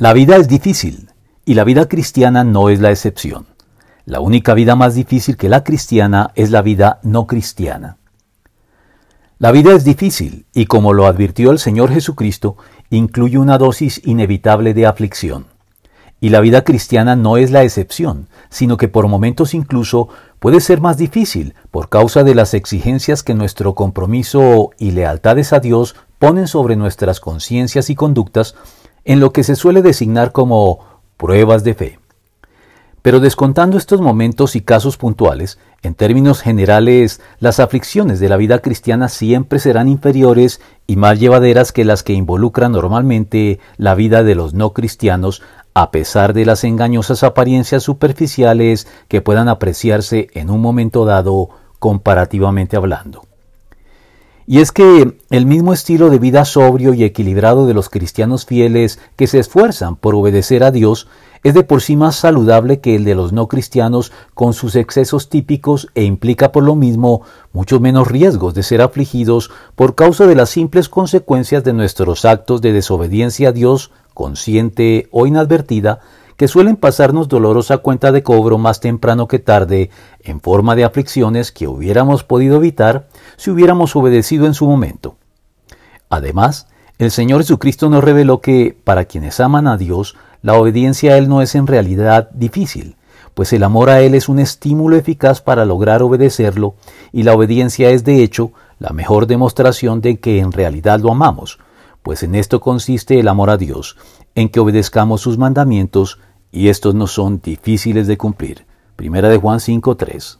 La vida es difícil y la vida cristiana no es la excepción. La única vida más difícil que la cristiana es la vida no cristiana. La vida es difícil y como lo advirtió el Señor Jesucristo, incluye una dosis inevitable de aflicción. Y la vida cristiana no es la excepción, sino que por momentos incluso puede ser más difícil por causa de las exigencias que nuestro compromiso y lealtades a Dios ponen sobre nuestras conciencias y conductas en lo que se suele designar como pruebas de fe. Pero descontando estos momentos y casos puntuales, en términos generales, las aflicciones de la vida cristiana siempre serán inferiores y más llevaderas que las que involucran normalmente la vida de los no cristianos, a pesar de las engañosas apariencias superficiales que puedan apreciarse en un momento dado comparativamente hablando. Y es que el mismo estilo de vida sobrio y equilibrado de los cristianos fieles que se esfuerzan por obedecer a Dios es de por sí más saludable que el de los no cristianos con sus excesos típicos e implica por lo mismo muchos menos riesgos de ser afligidos por causa de las simples consecuencias de nuestros actos de desobediencia a Dios, consciente o inadvertida, que suelen pasarnos dolorosa cuenta de cobro más temprano que tarde, en forma de aflicciones que hubiéramos podido evitar si hubiéramos obedecido en su momento. Además, el Señor Jesucristo nos reveló que, para quienes aman a Dios, la obediencia a Él no es en realidad difícil, pues el amor a Él es un estímulo eficaz para lograr obedecerlo, y la obediencia es de hecho la mejor demostración de que en realidad lo amamos, pues en esto consiste el amor a Dios, en que obedezcamos sus mandamientos y estos no son difíciles de cumplir. Primera de Juan 5.3.